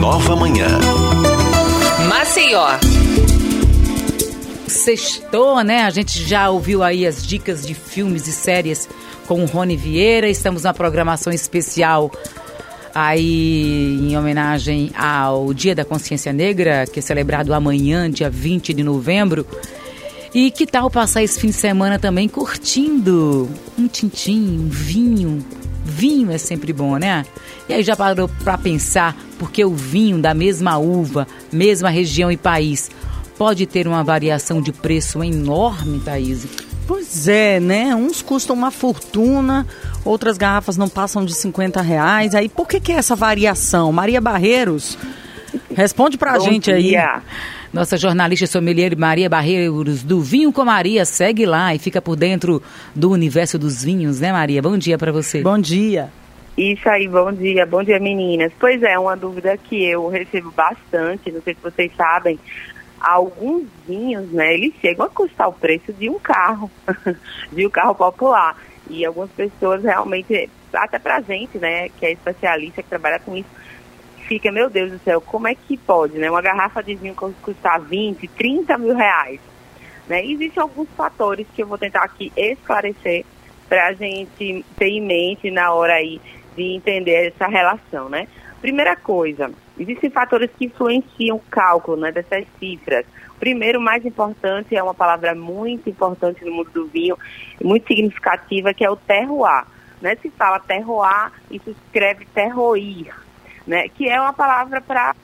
Nova Manhã. Maceió. Sextou, né? A gente já ouviu aí as dicas de filmes e séries com o Rony Vieira. Estamos na programação especial aí em homenagem ao Dia da Consciência Negra, que é celebrado amanhã, dia 20 de novembro. E que tal passar esse fim de semana também curtindo um tintim, um vinho? Vinho é sempre bom, né? E aí já parou para pensar porque o vinho da mesma uva, mesma região e país pode ter uma variação de preço enorme, Thaís? Pois é, né? Uns custam uma fortuna, outras garrafas não passam de 50 reais. Aí por que, que é essa variação? Maria Barreiros, responde pra Bom gente dia. aí. Nossa jornalista sommelier Maria Barreiros do Vinho com Maria, segue lá e fica por dentro do universo dos vinhos, né, Maria? Bom dia para você. Bom dia. Isso aí, bom dia, bom dia meninas. Pois é, uma dúvida que eu recebo bastante, não sei se vocês sabem, alguns vinhos, né, eles chegam a custar o preço de um carro, de um carro popular. E algumas pessoas realmente, até pra gente, né, que é especialista, que trabalha com isso, fica, meu Deus do céu, como é que pode, né, uma garrafa de vinho custar 20, 30 mil reais? Né? Existem alguns fatores que eu vou tentar aqui esclarecer para a gente ter em mente na hora aí de entender essa relação, né? Primeira coisa, existem fatores que influenciam o cálculo né, dessas cifras. Primeiro, mais importante, é uma palavra muito importante no mundo do vinho, muito significativa, que é o terroir. Né? Se fala terroir, isso escreve terroir, né? que é uma palavra para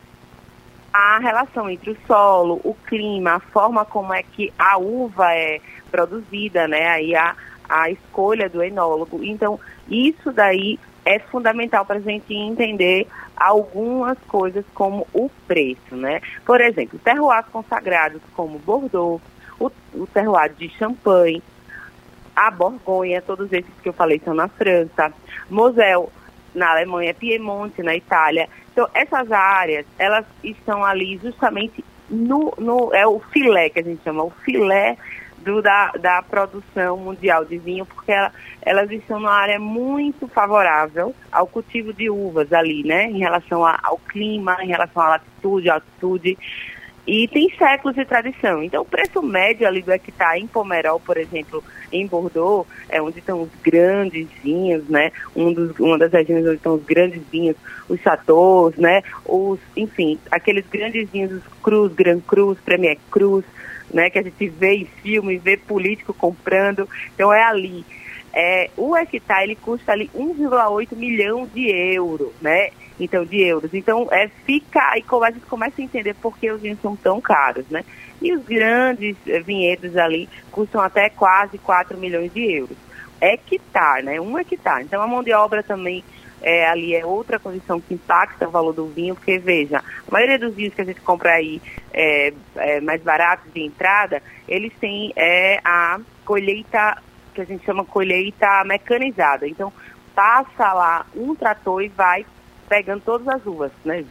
a relação entre o solo, o clima, a forma como é que a uva é produzida, né? Aí a, a escolha do enólogo. Então, isso daí é fundamental para a gente entender algumas coisas como o preço, né? Por exemplo, terroirs consagrados como Bordeaux, o, o terroir de Champagne, a Borgonha, todos esses que eu falei são na França, Moselle na Alemanha, Piemonte na Itália. Então, essas áreas, elas estão ali justamente no, no é o filé que a gente chama, o filé do, da, da produção mundial de vinho, porque ela, elas estão numa área muito favorável ao cultivo de uvas ali, né? Em relação a, ao clima, em relação à latitude, altitude. E tem séculos de tradição. Então, o preço médio ali do hectare em Pomerol, por exemplo, em Bordeaux, é onde estão os grandes vinhos, né? Um dos, uma das regiões onde estão os grandes vinhos, os chateaus, né? Os, enfim, aqueles grandes vinhos, os Cruz, Grand Cruz, Premier Cruz, né? Que a gente vê em filme, vê político comprando. Então, é ali. É, o hectare, ele custa ali 1,8 milhão de euros, né? então de euros. Então é fica aí a gente começa a entender por que os vinhos são tão caros, né? E os grandes eh, vinhedos ali custam até quase 4 milhões de euros. Hectare, né? Um hectare. Então a mão de obra também é, ali é outra condição que impacta o valor do vinho, porque veja, a maioria dos vinhos que a gente compra aí é, é, mais baratos de entrada, eles têm é, a colheita, que a gente chama colheita mecanizada. Então passa lá um trator e vai pegando todas as uvas, né?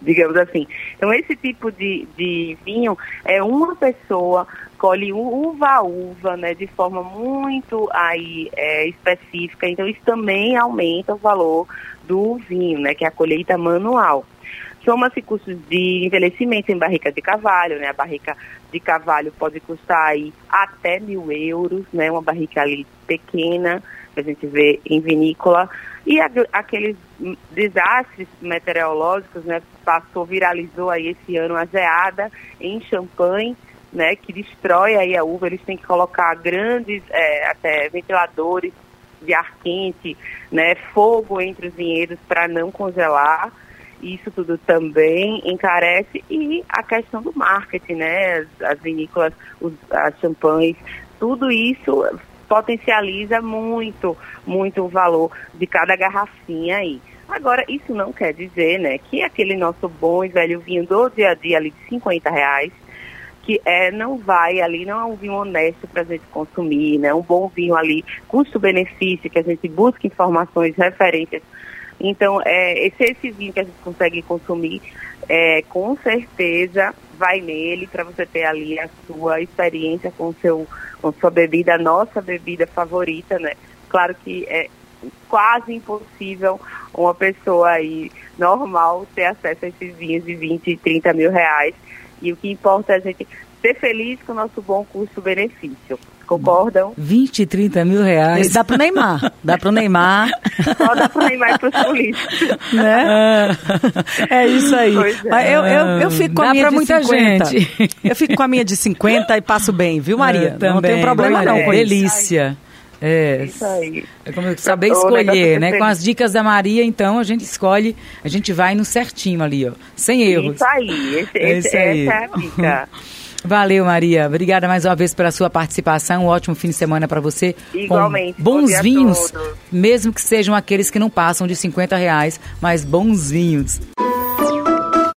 Digamos assim. Então, esse tipo de, de vinho é uma pessoa colhe uva a uva, né? De forma muito aí é, específica. Então, isso também aumenta o valor do vinho, né? Que é a colheita manual. Soma-se custos de envelhecimento em barrica de cavalho, né? A barrica de cavalho pode custar aí até mil euros, né? Uma barrica ali pequena, que a gente vê em vinícola. E aqueles desastres meteorológicos, né? Passou, viralizou aí esse ano a geada em Champagne, né? Que destrói aí a uva. Eles têm que colocar grandes é, até ventiladores de ar quente, né? Fogo entre os vinhedos para não congelar isso tudo também encarece e a questão do marketing, né? As, as vinícolas, os, as champanhes, tudo isso potencializa muito, muito o valor de cada garrafinha aí. Agora, isso não quer dizer, né, que aquele nosso bom e velho vinho do dia a dia ali de 50 reais, que é, não vai ali, não é um vinho honesto para a gente consumir, né? Um bom vinho ali, custo-benefício, que a gente busca informações, referências então, é, esse, esse vinho que a gente consegue consumir, é, com certeza vai nele para você ter ali a sua experiência com seu com sua bebida, a nossa bebida favorita, né? Claro que é quase impossível uma pessoa aí normal ter acesso a esses vinhos de 20, 30 mil reais. E o que importa é a gente ser feliz com o nosso bom custo-benefício. Concordam? 20, 30 mil reais. Dá pro Neymar. Dá pro Neymar. Só dá pro Neymar e pros políticos. Né? É isso aí. É. Mas eu, eu, eu fico com Dá a minha de muita 50. gente. Eu fico com a minha de 50 e passo bem, viu, Maria? É, não tem problema não é, com isso. delícia. É. Isso aí. É como saber escolher, é né? Com as dicas da Maria, então, a gente escolhe, a gente vai no certinho ali, ó. Sem erros. Isso aí. Esse, É esse- isso aí. Essa é a dica. Valeu, Maria. Obrigada mais uma vez pela sua participação. Um ótimo fim de semana para você. Igualmente. Com bons vinhos, mesmo que sejam aqueles que não passam de 50 reais, mas bons vinhos.